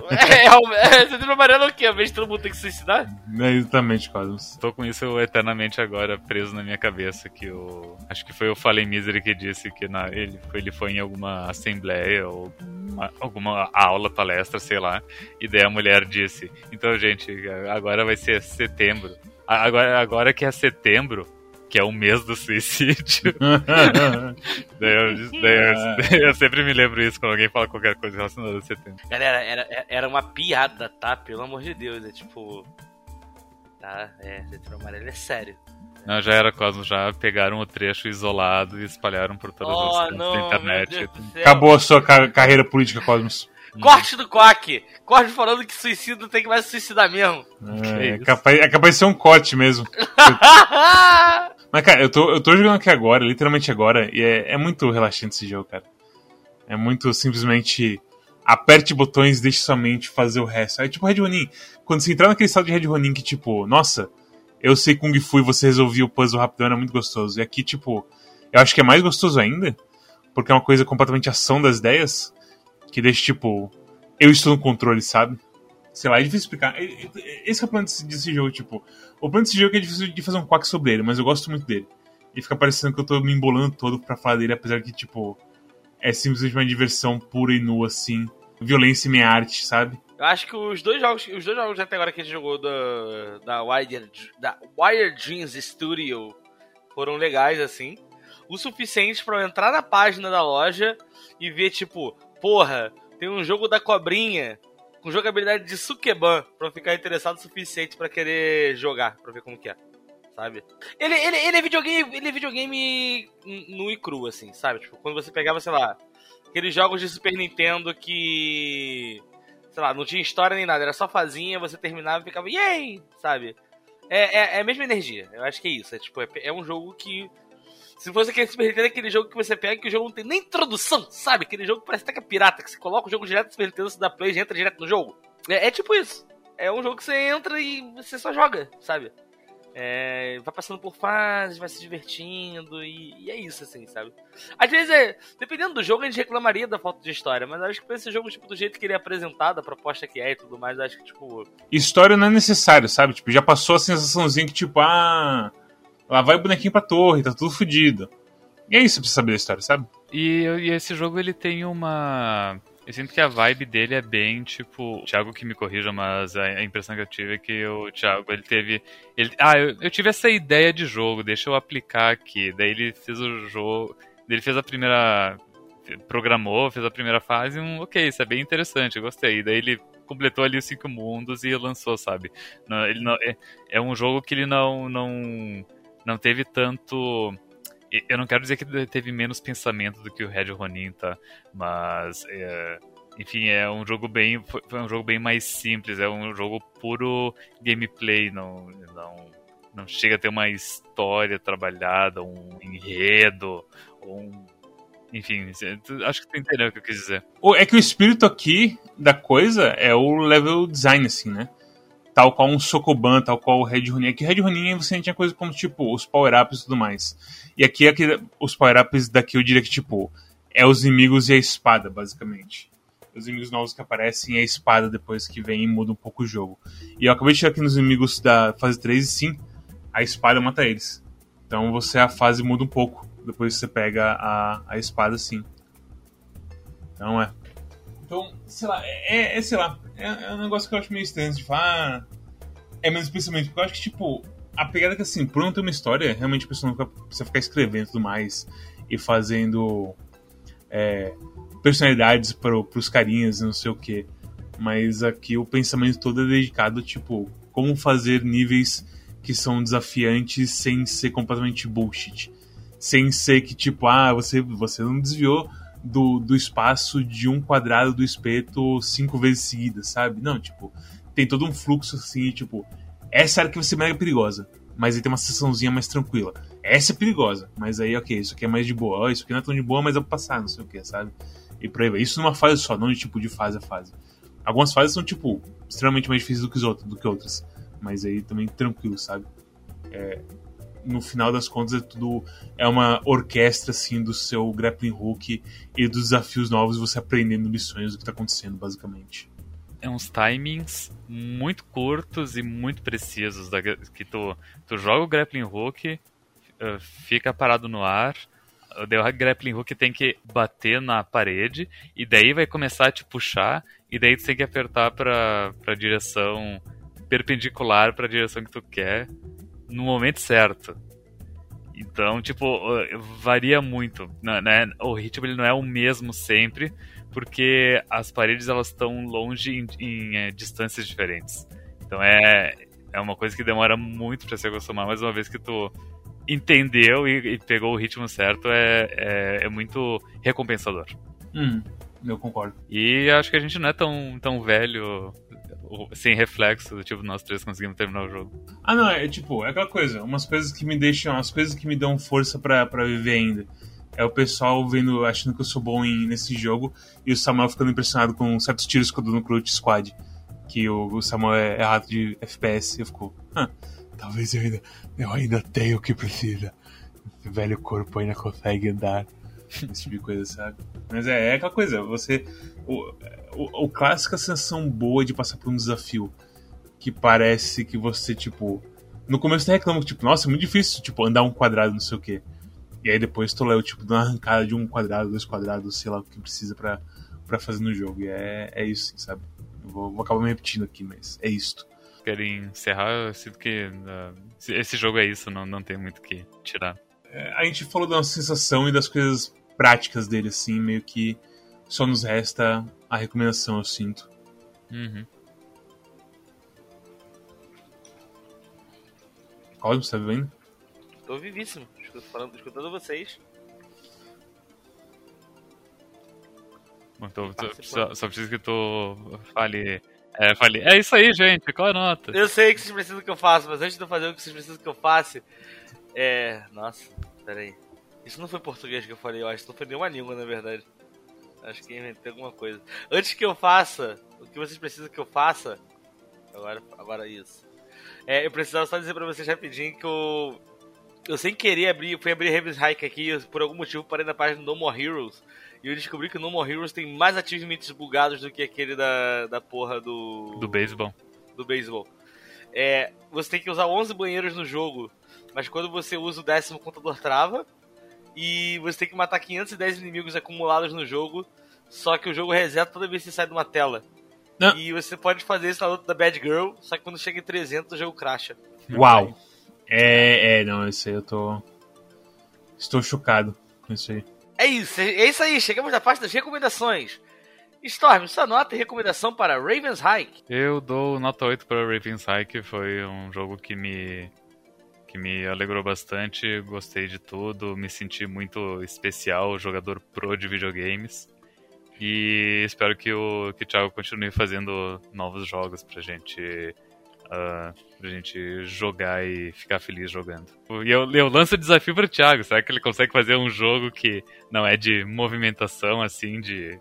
é, é, o- é, tem amarelo o quê? A vez de todo mundo tem que se suicidar? É exatamente, Cosmos. Tô com isso eternamente agora preso na minha cabeça que o acho que foi o Fallen Misery que disse que na, ele, foi- ele foi em alguma assembleia ou uma- alguma aula, palestra, sei lá, e daí a mulher disse: "Então, gente, agora vai ser setembro. Agora agora que é setembro, que é o mês do suicídio. daí eu, daí eu- daí eu sempre me lembro isso quando alguém fala qualquer coisa relacionada a setembro. Galera, era, era uma piada, tá? Pelo amor de Deus, é tipo... Tá, é, setembro amarelo é sério. Não, já era Cosmos, já pegaram o trecho isolado e espalharam por todas Oh, as cantos da não, internet. Acabou a sua ca- carreira política, Cosmos. Corte do Quack! Corte falando que suicídio não tem que mais se suicidar mesmo. É, isso? capaz, é capaz de ser um corte mesmo. Mas, cara, eu tô, eu tô jogando aqui agora, literalmente agora, e é, é muito relaxante esse jogo, cara. É muito simplesmente aperte botões deixe sua mente fazer o resto. É tipo Red Ronin. Quando você entrar naquele estado de Red Ronin que, tipo, nossa, eu sei Kung Fu e você resolvia o puzzle rapidão, era muito gostoso. E aqui, tipo, eu acho que é mais gostoso ainda, porque é uma coisa completamente ação das ideias, que deixa, tipo, eu estou no controle, sabe? Sei lá, é difícil explicar. Esse é o plano desse, jogo, tipo. O plano desse jogo é difícil de fazer um quack sobre ele, mas eu gosto muito dele. E fica parecendo que eu tô me embolando todo pra falar dele, apesar que, tipo, é simplesmente uma diversão pura e nua, assim. Violência e minha arte, sabe? Eu acho que os dois jogos, os dois jogos até agora que a gente jogou da, da, Wired, da Wired Dreams Studio foram legais, assim. O suficiente pra eu entrar na página da loja e ver, tipo, porra, tem um jogo da cobrinha com jogabilidade de Sukeban pra ficar interessado o suficiente pra querer jogar, pra ver como que é. Sabe? Ele, ele, ele é videogame. Ele é videogame nu e cru, assim, sabe? Tipo, quando você pegava, sei lá, aqueles jogos de Super Nintendo que. Sei lá, não tinha história nem nada, era só fazinha, você terminava e ficava, yay! Sabe? É, é, é a mesma energia. Eu acho que é isso. É, tipo, é, é um jogo que se você quer Super Nintendo, aquele jogo que você pega que o jogo não tem nem introdução, sabe? Aquele jogo que parece até que é pirata, que você coloca o jogo direto no Super Nintendo, você dá play e entra direto no jogo. É, é, tipo isso. É um jogo que você entra e você só joga, sabe? É, vai passando por fases, vai se divertindo e, e, é isso, assim, sabe? Às vezes, é, dependendo do jogo, a gente reclamaria da falta de história, mas acho que pra esse jogo, tipo, do jeito que ele é apresentado, a proposta que é e tudo mais, acho que, tipo... História não é necessário, sabe? Tipo, já passou a sensaçãozinha que, tipo, ah Lá vai o bonequinho pra torre, tá tudo fodido. E é isso pra você saber da história, sabe? E, e esse jogo ele tem uma. Eu sinto que a vibe dele é bem tipo. O Thiago que me corrija, mas a, a, impressão que eu tive é que o Thiago ele teve. Ele, ah, eu, eu tive essa ideia de jogo, deixa eu aplicar aqui. Daí ele fez o jogo. Ele fez a primeira. Programou, fez a primeira fase, um, ok, isso é bem interessante, eu gostei. Daí ele completou ali os cinco mundos e lançou, sabe? Não, ele não, é, é um jogo que ele não, não não teve tanto. Eu não quero dizer que teve menos pensamento do que o Red Ronin, tá? Mas. É, enfim, é um jogo bem. Foi um jogo bem mais simples, é um jogo puro gameplay, não. não não chega a ter uma história trabalhada, um enredo, um enfim, acho que tu entendeu o que eu quis dizer. É que o espírito aqui da coisa é o level design, assim, né? Tal qual um Sokoban, tal qual o Red Ronin. Aqui Red Ronin você tinha coisa como, tipo, os power-ups e tudo mais. E aqui, aqui os power-ups daqui eu diria que, tipo, é os inimigos e a espada, basicamente. Os inimigos novos que aparecem e a espada depois que vem e muda um pouco o jogo. E eu acabei de chegar aqui nos inimigos da fase 3 e sim, a espada mata eles. Então você a fase muda um pouco. Depois você pega a, a espada sim. Então é. Então, sei lá, é, é sei lá, é, é, um negócio que eu acho meio estranho de falar. É menos pensamento, porque eu acho que, tipo, a pegada é que assim, por não ter uma história, realmente a pessoa não precisa ficar escrevendo tudo mais e fazendo é, personalidades para os carinhas e não sei o que. Mas aqui o pensamento todo é dedicado, tipo, como fazer níveis que são desafiantes sem ser completamente bullshit. Sem ser que, tipo, ah, você, você não desviou do, do espaço de um quadrado do espeto cinco vezes seguidas, sabe? Não, tipo, tem todo um fluxo assim, tipo, essa área que vai ser mega perigosa, mas aí tem uma sessãozinha mais tranquila. Essa é perigosa, mas aí, ok, isso aqui é mais de boa. isso aqui não é tão de boa, mas é pra passar, não sei o que, sabe? E por aí vai. Isso numa fase só, não de tipo de fase a fase. Algumas fases são, tipo, extremamente mais difíceis do que, os outros, do que outras. Mas aí também tranquilo, sabe? É, no final das contas é tudo é uma orquestra assim do seu grappling hook e dos desafios novos você aprendendo lições do que está acontecendo basicamente. É uns timings muito curtos e muito precisos da, que tu, tu joga o grappling hook uh, fica parado no ar o grappling hook tem que bater na parede e daí vai começar a te puxar e daí tu tem que apertar para para direção perpendicular para a direção que tu quer no momento certo. Então, tipo, varia muito, né, né? O ritmo ele não é o mesmo sempre, porque as paredes elas estão longe em, em é, distâncias diferentes. Então é, é uma coisa que demora muito para se acostumar, mas uma vez que tu entendeu e, e pegou o ritmo certo, é, é, é muito recompensador. Hum, eu concordo. E acho que a gente não é tão, tão velho sem reflexo, do tipo, nós três conseguimos terminar o jogo. Ah, não, é tipo, é aquela coisa, umas coisas que me deixam, as coisas que me dão força para viver ainda. É o pessoal vendo, achando que eu sou bom em, nesse jogo, e o Samuel ficando impressionado com certos tiros que eu dou no Crute Squad. Que o, o Samuel é, é rato de FPS, eu fico, ah, talvez eu ainda, eu ainda tenho o que precisa. Esse velho corpo ainda consegue andar. Esse tipo de coisa, sabe? Mas é, é aquela coisa, você. O, o, o clássica sensação boa de passar por um desafio. Que parece que você, tipo. No começo você reclama, tipo, nossa, é muito difícil, tipo, andar um quadrado, não sei o quê. E aí depois tu leva, tipo, uma arrancada de um quadrado, dois quadrados, sei lá o que precisa para fazer no jogo. E é, é isso, sabe? Eu vou, vou acabar me repetindo aqui, mas é isto. Querem encerrar? Eu sinto que uh, esse jogo é isso, não, não tem muito o que tirar. É, a gente falou da nossa sensação e das coisas práticas dele, assim, meio que só nos resta a recomendação, eu sinto. Uhum. Cosmos, tá vendo? Tô vivíssimo, escuto- falando, escutando vocês. Tu- Participando. só, só preciso que tu fale. É, fale. É isso aí, gente. Qual é a nota? Eu sei que vocês precisam que eu faça, mas antes de eu fazer o que vocês precisam que eu faça, é. Nossa, peraí. Isso não foi português que eu falei, eu acho. Não foi nenhuma língua, na verdade. Acho que inventei alguma coisa. Antes que eu faça, o que vocês precisam que eu faça. Agora, agora isso. É, eu precisava só dizer pra vocês rapidinho que eu. Eu sem querer abri, fui abrir Heaven's Hike aqui, eu, por algum motivo parei na página No More Heroes. E eu descobri que o No More Heroes tem mais achievements bugados do que aquele da, da porra do. Do beisebol. do beisebol. É, você tem que usar 11 banheiros no jogo, mas quando você usa o décimo, contador trava. E você tem que matar 510 inimigos acumulados no jogo, só que o jogo reseta toda vez que você sai de uma tela. Não. E você pode fazer isso na luta da Bad Girl, só que quando chega em 300 o jogo crasha. Uau! É, é, não, isso aí eu tô. Estou chocado com isso aí. É isso, é é isso aí, chegamos na parte das recomendações. Storm, sua nota e recomendação para Raven's Hike. Eu dou nota 8 para Raven's que foi um jogo que me que me alegrou bastante, gostei de tudo, me senti muito especial, jogador pro de videogames. E espero que o que o Thiago continue fazendo novos jogos pra gente ah, pra gente jogar e ficar feliz jogando. E eu, eu lanço o desafio pro Thiago, será que ele consegue fazer um jogo que não é de movimentação assim de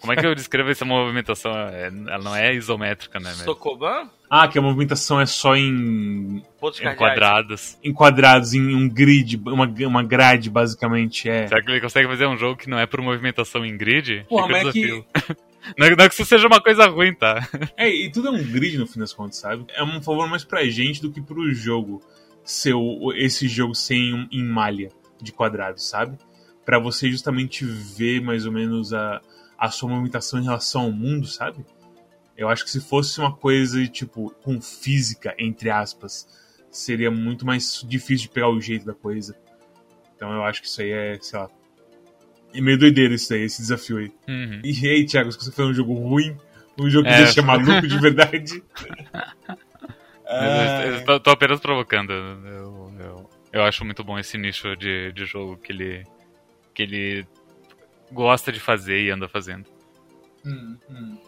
como é que eu descrevo essa movimentação? É, Ela não é isométrica, né? Mas Sokoban, Ah, que a movimentação é só em, pontos em quadrados. em quadrados, em um grid, uma, uma grade, basicamente. É. Será que ele consegue fazer um jogo que não é por movimentação em grid? O mas é que-. Não, é- não é que isso seja uma coisa ruim, tá? É, e tudo é um grid no fim das contas, sabe? É um favor mais pra gente do que pro jogo ser o- esse jogo sem um- em malha de quadrados, sabe? Pra você justamente ver mais ou menos a, a sua movimentação em relação ao mundo, sabe? Eu acho que se fosse uma coisa, tipo, com física, entre aspas, seria muito mais difícil de pegar o jeito da coisa. Então eu acho que isso aí é, sei lá. É meio doideira isso aí, esse desafio aí. Uhum. E aí, Thiago, se você foi um jogo ruim, um jogo que É. deixa maluco de verdade. Eu, eu tô, tô apenas provocando. Eu, eu, eu acho muito bom esse nicho de, de jogo que ele, que ele gosta de fazer e anda fazendo. Hum, hum.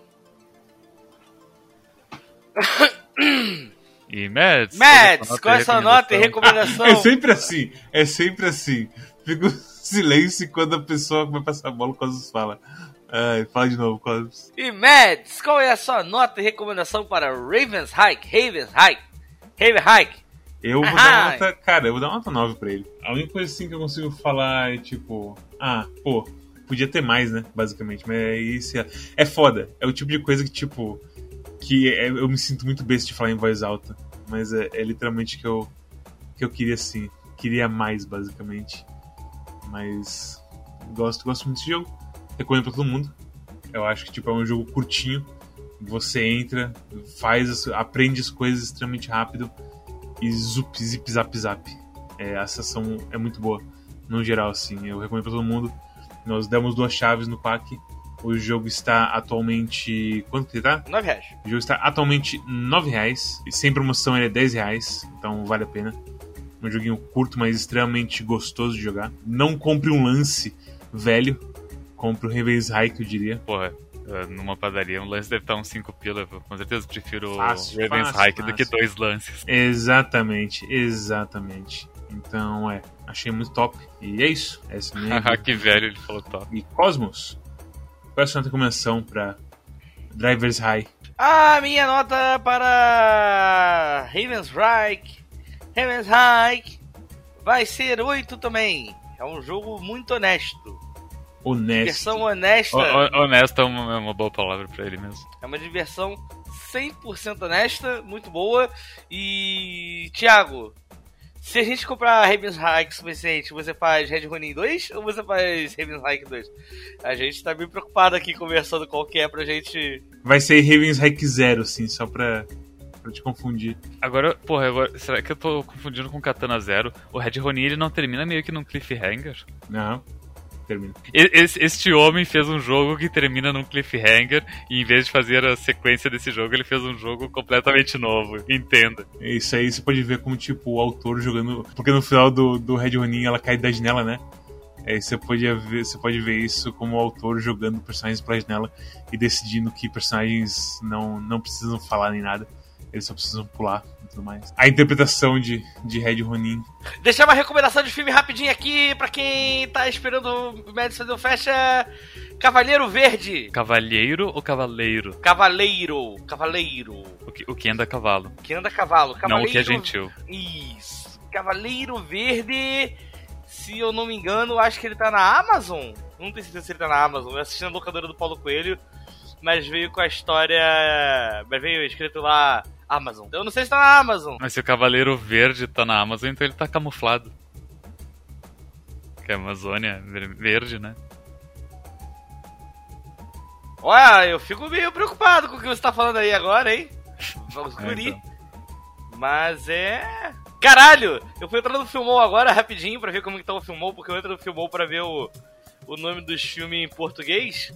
E Mads? Mads, qual é a sua nota e recomendação? É sempre assim, é sempre assim. Fica um silêncio quando a pessoa vai passar a bola, o Cosmos fala. Ai, fala de novo, Cosmos. E Mads, qual é a sua nota e recomendação para Raven's Hike? Raven's Hike? Raven Hike? Eu vou Aham. dar uma nota. Cara, eu vou dar uma nota 9 pra ele. A única coisa assim que eu consigo falar é tipo. Ah, pô, podia ter mais, né? Basicamente. Mas isso. É, é foda. É o tipo de coisa que, tipo. Que é- eu me sinto muito besta de falar em voz alta. Mas é, é literalmente que eu. Que eu queria assim. Queria mais, basicamente. Mas. Gosto, gosto muito desse jogo. Recomendo pra todo mundo. Eu acho que tipo, é um jogo curtinho. Você entra, faz, aprende as coisas extremamente rápido e zup, zip, zap, zap. É, a sensação é muito boa, no geral, assim. Eu recomendo pra todo mundo. Nós demos duas chaves no Quack. O jogo está atualmente. Quanto que ele tá? 9 reais. O jogo está atualmente 9 reais. E sem promoção ele é 10 reais. Então vale a pena. Um joguinho curto, mas extremamente gostoso de jogar. Não compre um lance velho. Compre o Reven's High, que eu diria. Porra, eh, numa padaria, um lance deve estar uns 5 pila. Com certeza prefiro o Fácil, Raven's fácil, Hike do que fácil. dois lances. Exatamente, exatamente. Então, é, achei muito top. E é isso. Essa é a minha Haha, que velho, ele falou top. E Cosmos, qual é a sua recomendação pra Drivers High? A minha nota para Raven's Hike, Raven's Hike, vai ser 8 também. É um jogo muito honesto. Honesto. Diversão honesta. O- Honesto é uma, é uma boa palavra pra ele mesmo. É uma diversão 100% honesta, muito boa. E, Thiago, se a gente comprar Raven's Hike suficiente, você faz Red Ronin 2 ou você faz Raven's Hike 2? A gente tá bem preocupado aqui conversando qual que é pra gente. Vai ser Raven's High Zero, assim, só pra, pra te confundir. Agora, porra, agora, será que eu tô confundindo com Katana Zero? O Red Ronin ele não termina meio que num cliffhanger? Não. Termina. Esse, este homem fez um jogo que termina num cliffhanger e em vez de fazer a sequência desse jogo, ele fez um jogo completamente novo. Entenda. Isso aí você pode ver como, tipo, o autor jogando. Porque no final do, do Red Ronin ela cai da janela, né? Aí você pode, ver, você pode ver isso como o autor jogando personagens pra janela e decidindo que personagens não, não precisam falar nem nada. Eles só precisam pular e tudo mais. A interpretação de, de Red Ronin. Deixar uma recomendação de filme rapidinho aqui pra quem tá esperando o Médici fazer o fecha. Cavaleiro Verde. Cavalheiro ou cavaleiro? Cavaleiro. Cavaleiro. O que, o que anda a cavalo. O que anda a cavalo. Cavaleiro... Não o que é gentil. Isso. Cavaleiro Verde. Se eu não me engano, acho que ele tá na Amazon. Não tenho certeza se ele tá na Amazon. Eu assisti na locadora do Paulo Coelho. Mas veio com a história. Mas veio escrito lá Amazon. Eu não sei se tá na Amazon. Mas se o Cavaleiro Verde tá na Amazon, então ele tá camuflado. Que a Amazônia é verde, né? Olha, eu fico meio preocupado com o que você tá falando aí agora, hein? Vamos É, então. Mas é. Caralho! Eu fui entrar no Filmou agora rapidinho pra ver como que tá o Filmou, porque eu entro no Filmou pra ver o, o nome dos filmes em português.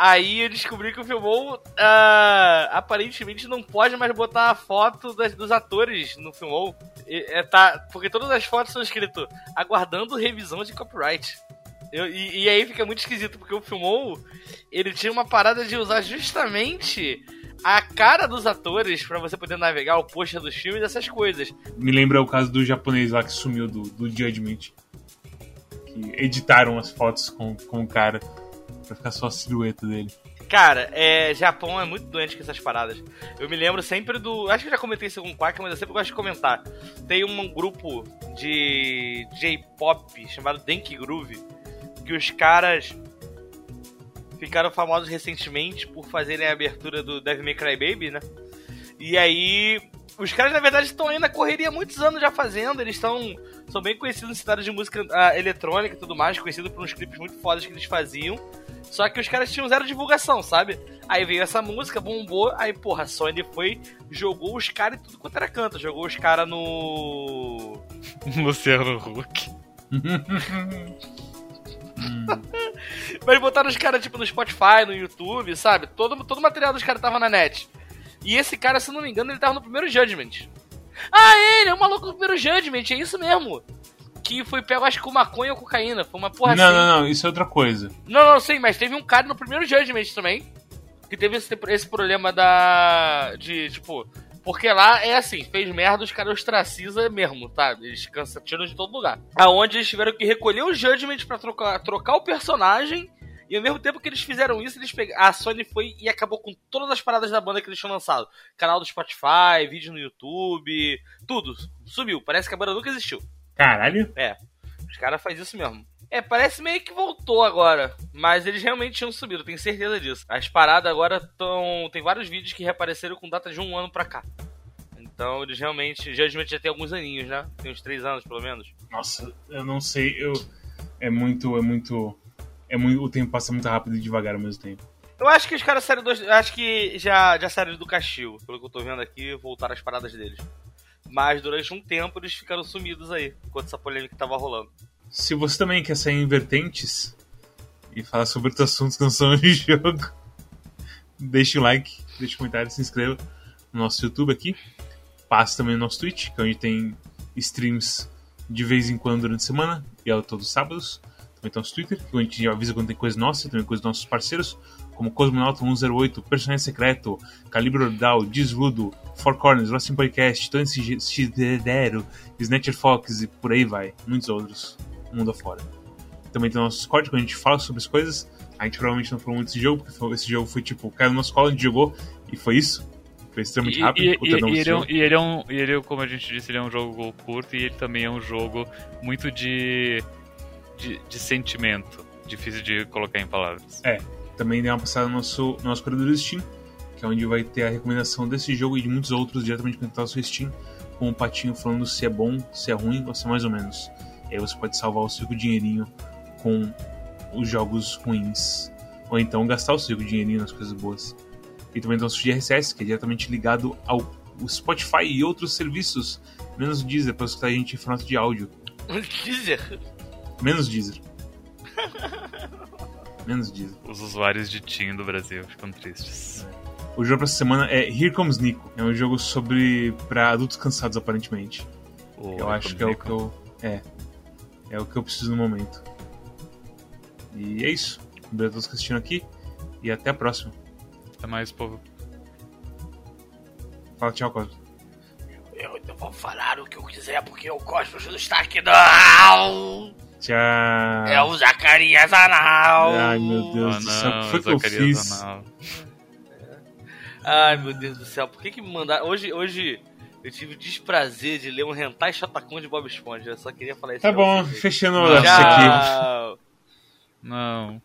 Aí eu descobri que o Filmou ah, aparentemente não pode mais botar a foto das- dos atores no Filmou. É, tá, porque todas as fotos são escrito aguardando revisão de copyright. Eu- e, e aí fica muito esquisito, porque o Filmou ele tinha uma parada de usar justamente a cara dos atores pra você poder navegar o pôster dos filmes, essas coisas. Me lembra o caso do japonês lá que sumiu do, do Judgment. Que editaram as fotos com, com o cara pra ficar só a silhueta dele. Cara, é, Japão é muito doente com essas paradas. Eu me lembro sempre do. Acho que já comentei isso com o Quack, mas eu sempre gosto de comentar. Tem um grupo de J-pop chamado Denki Groove, que os caras ficaram famosos recentemente por fazerem a abertura do Devil May Cry Baby, né? E aí. Os caras, na verdade, estão aí na correria há muitos anos já fazendo. Eles estão. São bem conhecidos no cenário de música ah, eletrônica e tudo mais, conhecidos por uns clipes muito fodas que eles faziam. Só que os caras tinham zero divulgação, sabe? Aí veio essa música, bombou, aí, porra, a Sony foi, jogou os caras em tudo quanto era canto. Jogou os caras no. Luciano Huck. Mas botaram os caras, tipo, no Spotify, no YouTube, sabe? Todo, todo o material dos caras tava na net. E esse cara, se não me engano, ele tava no primeiro Judgment. Ah, ele é o maluco do primeiro Judgment, é isso mesmo. Que foi pego, acho que com maconha ou cocaína. Foi uma porra não, assim. não, não, isso é outra coisa. Não, não, sei, mas teve um cara no primeiro Judgment também. Que teve esse, esse problema da. De, tipo. Porque lá é assim, fez merda, os caras ostraciza mesmo, tá? Eles cansa, tiram de todo lugar. Aonde eles tiveram que recolher o Judgment pra trocar, trocar o personagem. E ao mesmo tempo que eles fizeram isso, eles peg... a Sony foi e acabou com todas as paradas da banda que eles tinham lançado. Canal do Spotify, vídeo no YouTube, tudo. Sumiu. Parece que a banda nunca existiu. Caralho. É, os caras fazem isso mesmo. É, parece meio que voltou agora, mas eles realmente tinham subido, tenho certeza disso. As paradas agora estão. Tem vários vídeos que reapareceram com data de um ano pra cá. Então eles realmente. Judgment já tem alguns aninhos, né? Tem uns três anos pelo menos. Nossa, eu não sei, eu. É muito, é muito. É muito. O tempo passa muito rápido e devagar ao mesmo tempo. Eu acho que os caras saíram do. Acho que já, já saíram do castigo, pelo que eu tô vendo aqui, voltaram as paradas deles. Mas durante um tempo eles ficaram sumidos aí, enquanto essa polêmica tava rolando. Se você também quer sair em vertentes e falar sobre outros assuntos que não são de jogo, deixe o like, deixe o comentário, se inscreva no nosso YouTube aqui. Passe também no nosso Twitch, que é onde tem streams de vez em quando durante a semana, e é todos os sábados. Também tem nosso Twitter, que a gente avisa quando tem coisa nossa, também coisa dos nossos parceiros, como Cosmonauta 108, Personagem Secreto, Calibre Ordal, Desludo, Four Corners, Wrestling Podcast, Tony Xidero, Snatcher Fox e por aí vai. Muitos outros, mundo afora. Também tem o nosso Discord, quando a gente fala sobre as coisas. A gente provavelmente não falou muito desse jogo, porque esse jogo foi tipo, caiu no nosso colo, a gente jogou e foi isso. Foi extremamente E, rápido. e- o e- e ele é um, e ele é um- e ele é, como a gente disse, ele é um jogo curto e ele também é um jogo muito de, de, de sentimento. Difícil de colocar em palavras. Também deu uma passada no nosso, no nosso corredor do Steam, que é onde vai ter a recomendação desse jogo e de muitos outros diretamente conectado ao seu Steam, com o patinho falando se é bom, se é ruim ou se é mais ou menos. E aí você pode salvar o seu dinheirinho com os jogos ruins. Ou então gastar o seu dinheirinho nas coisas boas. E também tem o nosso feed RSS, que é diretamente ligado ao o Spotify e outros serviços, menos o Deezer, para escutar a gente em formato de áudio. Deezer. Menos Deezer. Menos Disney. Os usuários de Team do Brasil ficam tristes. O jogo pra essa semana é Here Comes Nico. É um jogo sobre. pra adultos cansados, aparentemente. O eu acho que é o que eu. É. É o que eu preciso no momento. E é isso. Obrigado a todos que assistiram aqui. E até a próxima. Até mais, povo. Fala tchau, Cosmo. Eu não vou falar o que eu quiser porque o Cosmos não está aqui, não! Tchau. É o Zacarias Anal! Ai, meu Deus Ah, do céu. O não, que foi que eu Zacarias fiz? Anal. Ai, meu Deus do céu, por que que me mandaram... Hoje, hoje eu tive o desprazer de ler um hentai Shotacon de Bob Esponja, eu só queria falar isso Tá bom, vocês. fechando isso aqui. Tchau! Não.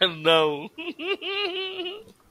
Não!